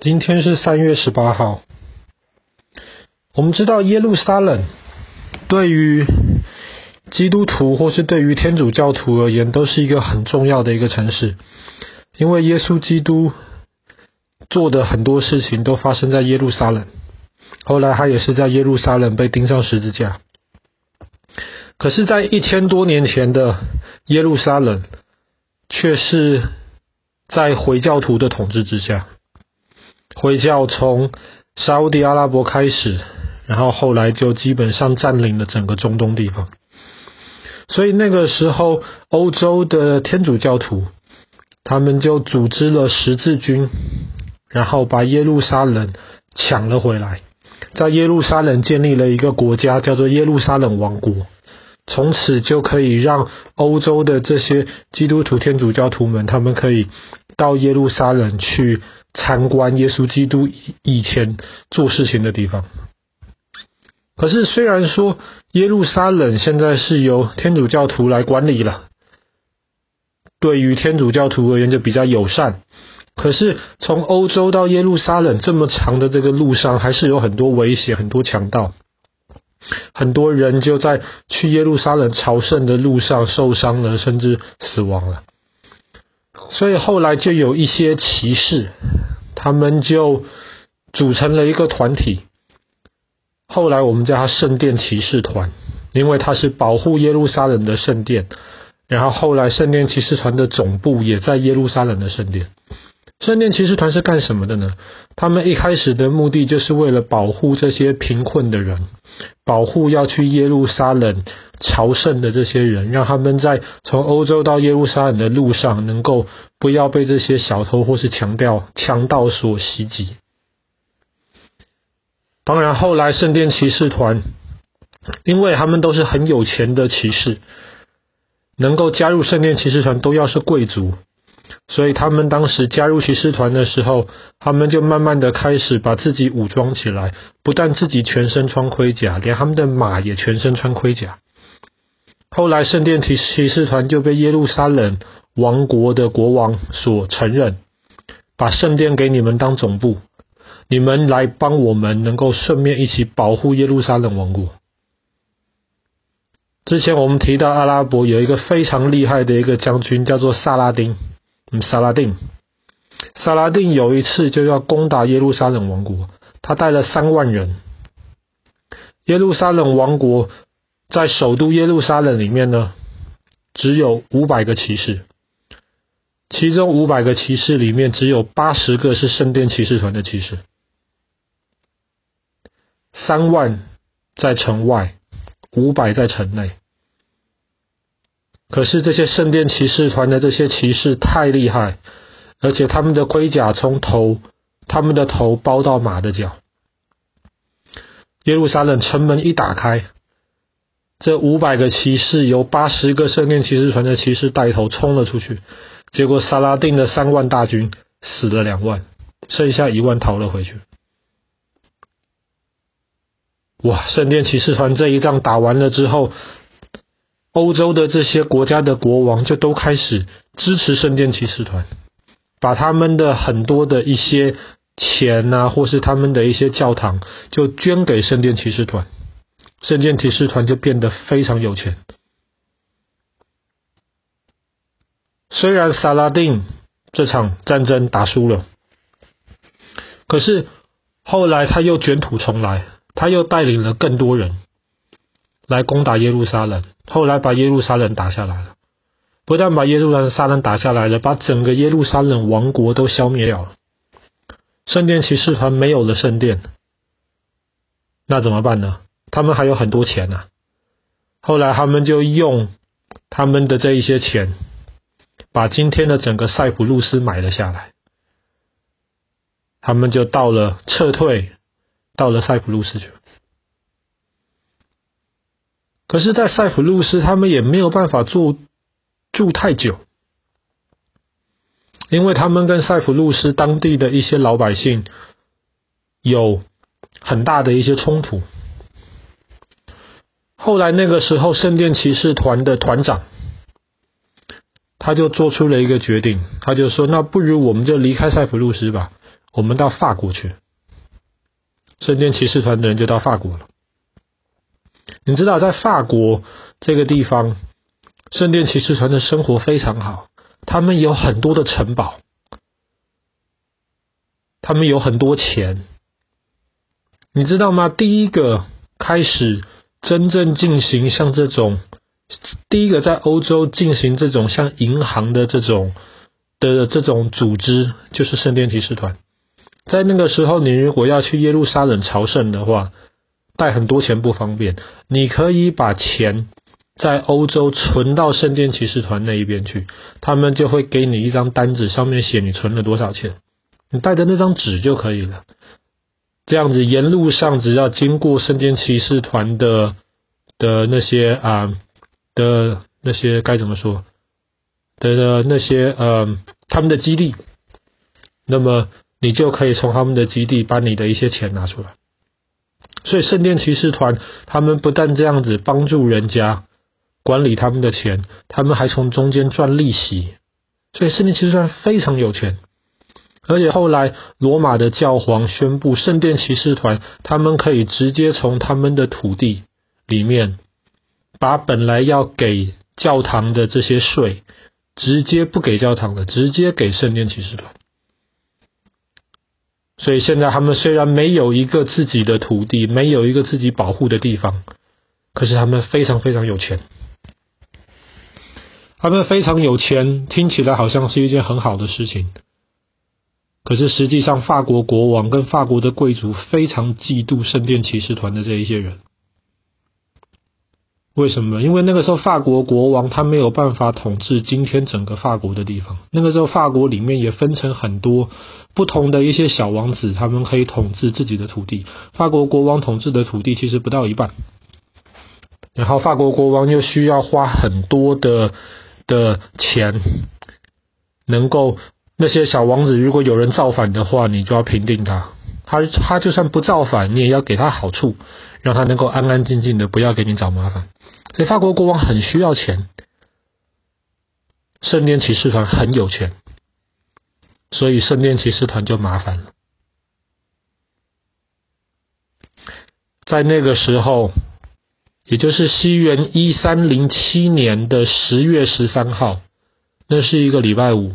今天是三月十八号。我们知道耶路撒冷对于基督徒或是对于天主教徒而言，都是一个很重要的一个城市，因为耶稣基督做的很多事情都发生在耶路撒冷。后来他也是在耶路撒冷被钉上十字架。可是，在一千多年前的耶路撒冷，却是在回教徒的统治之下。回教从沙乌地阿拉伯开始，然后后来就基本上占领了整个中东地方。所以那个时候，欧洲的天主教徒他们就组织了十字军，然后把耶路撒冷抢了回来，在耶路撒冷建立了一个国家，叫做耶路撒冷王国。从此就可以让欧洲的这些基督徒天主教徒们，他们可以到耶路撒冷去。参观耶稣基督以前做事情的地方。可是，虽然说耶路撒冷现在是由天主教徒来管理了，对于天主教徒而言就比较友善。可是，从欧洲到耶路撒冷这么长的这个路上，还是有很多危险，很多强盗，很多人就在去耶路撒冷朝圣的路上受伤了，甚至死亡了。所以后来就有一些骑士，他们就组成了一个团体。后来我们叫他圣殿骑士团，因为他是保护耶路撒冷的圣殿。然后后来圣殿骑士团的总部也在耶路撒冷的圣殿。圣殿骑士团是干什么的呢？他们一开始的目的就是为了保护这些贫困的人，保护要去耶路撒冷。朝圣的这些人，让他们在从欧洲到耶路撒冷的路上，能够不要被这些小偷或是强盗、强盗所袭击。当然，后来圣殿骑士团，因为他们都是很有钱的骑士，能够加入圣殿骑士团都要是贵族，所以他们当时加入骑士团的时候，他们就慢慢的开始把自己武装起来，不但自己全身穿盔甲，连他们的马也全身穿盔甲。后来，圣殿骑骑士团就被耶路撒冷王国的国王所承认，把圣殿给你们当总部，你们来帮我们，能够顺便一起保护耶路撒冷王国。之前我们提到阿拉伯有一个非常厉害的一个将军，叫做萨拉丁。嗯，萨拉丁，萨拉丁有一次就要攻打耶路撒冷王国，他带了三万人，耶路撒冷王国。在首都耶路撒冷里面呢，只有五百个骑士，其中五百个骑士里面只有八十个是圣殿骑士团的骑士，三万在城外，五百在城内。可是这些圣殿骑士团的这些骑士太厉害，而且他们的盔甲从头，他们的头包到马的脚。耶路撒冷城门一打开。这五百个骑士由八十个圣殿骑士团的骑士带头冲了出去，结果萨拉丁的三万大军死了两万，剩下一万逃了回去。哇！圣殿骑士团这一仗打完了之后，欧洲的这些国家的国王就都开始支持圣殿骑士团，把他们的很多的一些钱啊，或是他们的一些教堂，就捐给圣殿骑士团。圣殿骑士团就变得非常有钱。虽然萨拉丁这场战争打输了，可是后来他又卷土重来，他又带领了更多人来攻打耶路撒冷，后来把耶路撒冷打下来了。不但把耶路撒冷打下来了，把整个耶路撒冷王国都消灭掉了。圣殿骑士团没有了圣殿，那怎么办呢？他们还有很多钱呐、啊，后来他们就用他们的这一些钱，把今天的整个塞浦路斯买了下来。他们就到了撤退，到了塞浦路斯去。可是，在塞浦路斯，他们也没有办法住住太久，因为他们跟塞浦路斯当地的一些老百姓有很大的一些冲突。后来那个时候，圣殿骑士团的团长，他就做出了一个决定，他就说：“那不如我们就离开塞浦路斯吧，我们到法国去。圣殿骑士团的人就到法国了。你知道，在法国这个地方，圣殿骑士团的生活非常好，他们有很多的城堡，他们有很多钱。你知道吗？第一个开始真正进行像这种，第一个在欧洲进行这种像银行的这种的这种组织，就是圣殿骑士团。在那个时候，你如果要去耶路撒冷朝圣的话，带很多钱不方便。你可以把钱在欧洲存到圣殿骑士团那一边去，他们就会给你一张单子，上面写你存了多少钱，你带着那张纸就可以了。这样子，沿路上只要经过圣殿骑士团的的那些啊的那些该怎么说的的那些呃他们的基地，那么你就可以从他们的基地把你的一些钱拿出来。所以圣殿骑士团他们不但这样子帮助人家管理他们的钱，他们还从中间赚利息。所以圣殿骑士团非常有钱。而且后来，罗马的教皇宣布，圣殿骑士团他们可以直接从他们的土地里面，把本来要给教堂的这些税，直接不给教堂的，直接给圣殿骑士团。所以现在他们虽然没有一个自己的土地，没有一个自己保护的地方，可是他们非常非常有钱。他们非常有钱，听起来好像是一件很好的事情。可是实际上，法国国王跟法国的贵族非常嫉妒圣殿骑士团的这一些人。为什么？因为那个时候法国国王他没有办法统治今天整个法国的地方。那个时候法国里面也分成很多不同的一些小王子，他们可以统治自己的土地。法国国王统治的土地其实不到一半。然后法国国王又需要花很多的的钱，能够。那些小王子，如果有人造反的话，你就要平定他。他他就算不造反，你也要给他好处，让他能够安安静静的，不要给你找麻烦。所以法国国王很需要钱，圣殿骑士团很有钱，所以圣殿骑士团就麻烦了。在那个时候，也就是西元一三零七年的十月十三号，那是一个礼拜五。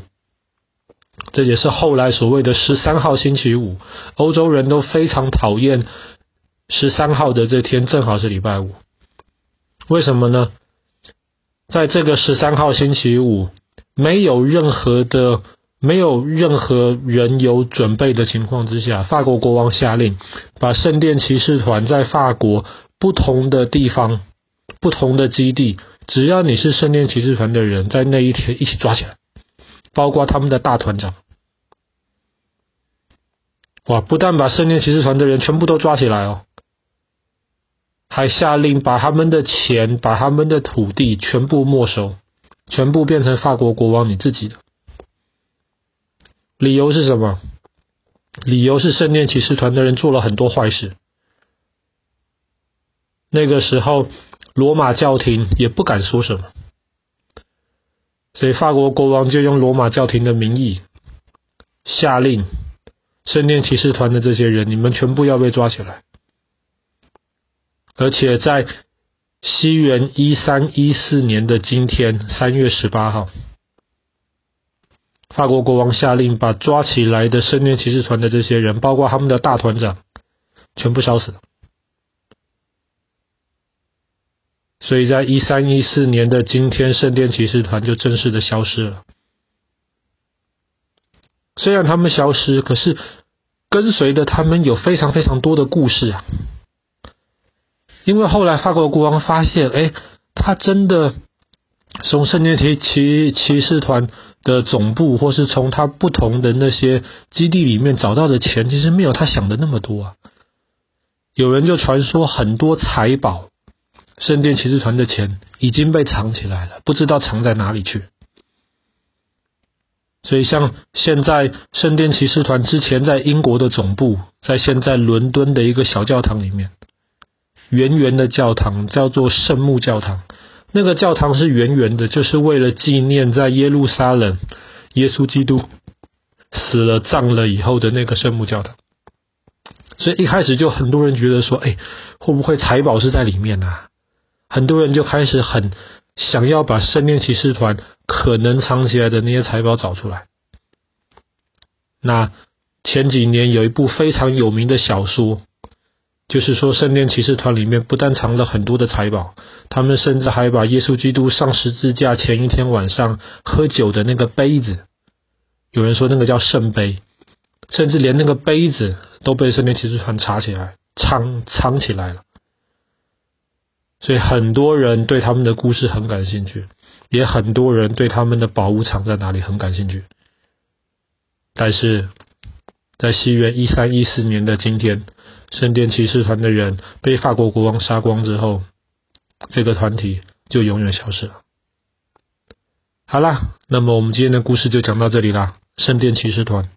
这也是后来所谓的十三号星期五，欧洲人都非常讨厌十三号的这天，正好是礼拜五。为什么呢？在这个十三号星期五，没有任何的、没有任何人有准备的情况之下，法国国王下令，把圣殿骑士团在法国不同的地方、不同的基地，只要你是圣殿骑士团的人，在那一天一起抓起来。包括他们的大团长，哇！不但把圣殿骑士团的人全部都抓起来哦，还下令把他们的钱、把他们的土地全部没收，全部变成法国国王你自己的。理由是什么？理由是圣殿骑士团的人做了很多坏事。那个时候，罗马教廷也不敢说什么。所以法国国王就用罗马教廷的名义下令，圣殿骑士团的这些人，你们全部要被抓起来。而且在西元一三一四年的今天，三月十八号，法国国王下令把抓起来的圣殿骑士团的这些人，包括他们的大团长，全部烧死。所以在一三一四年的今天，圣殿骑士团就正式的消失了。虽然他们消失，可是跟随的他们有非常非常多的故事啊。因为后来法国国王发现，哎，他真的从圣殿骑骑骑士团的总部，或是从他不同的那些基地里面找到的钱，其实没有他想的那么多啊。有人就传说很多财宝。圣殿骑士团的钱已经被藏起来了，不知道藏在哪里去。所以，像现在圣殿骑士团之前在英国的总部，在现在伦敦的一个小教堂里面，圆圆的教堂叫做圣母教堂。那个教堂是圆圆的，就是为了纪念在耶路撒冷耶稣基督死了葬了以后的那个圣母教堂。所以一开始就很多人觉得说，哎，会不会财宝是在里面啊？很多人就开始很想要把圣殿骑士团可能藏起来的那些财宝找出来。那前几年有一部非常有名的小说，就是说圣殿骑士团里面不但藏了很多的财宝，他们甚至还把耶稣基督上十字架前一天晚上喝酒的那个杯子，有人说那个叫圣杯。甚至连那个杯子都被圣殿骑士团查起来，藏藏起来了。所以很多人对他们的故事很感兴趣，也很多人对他们的宝物藏在哪里很感兴趣。但是在西元一三一四年的今天，圣殿骑士团的人被法国国王杀光之后，这个团体就永远消失了。好啦，那么我们今天的故事就讲到这里啦，圣殿骑士团。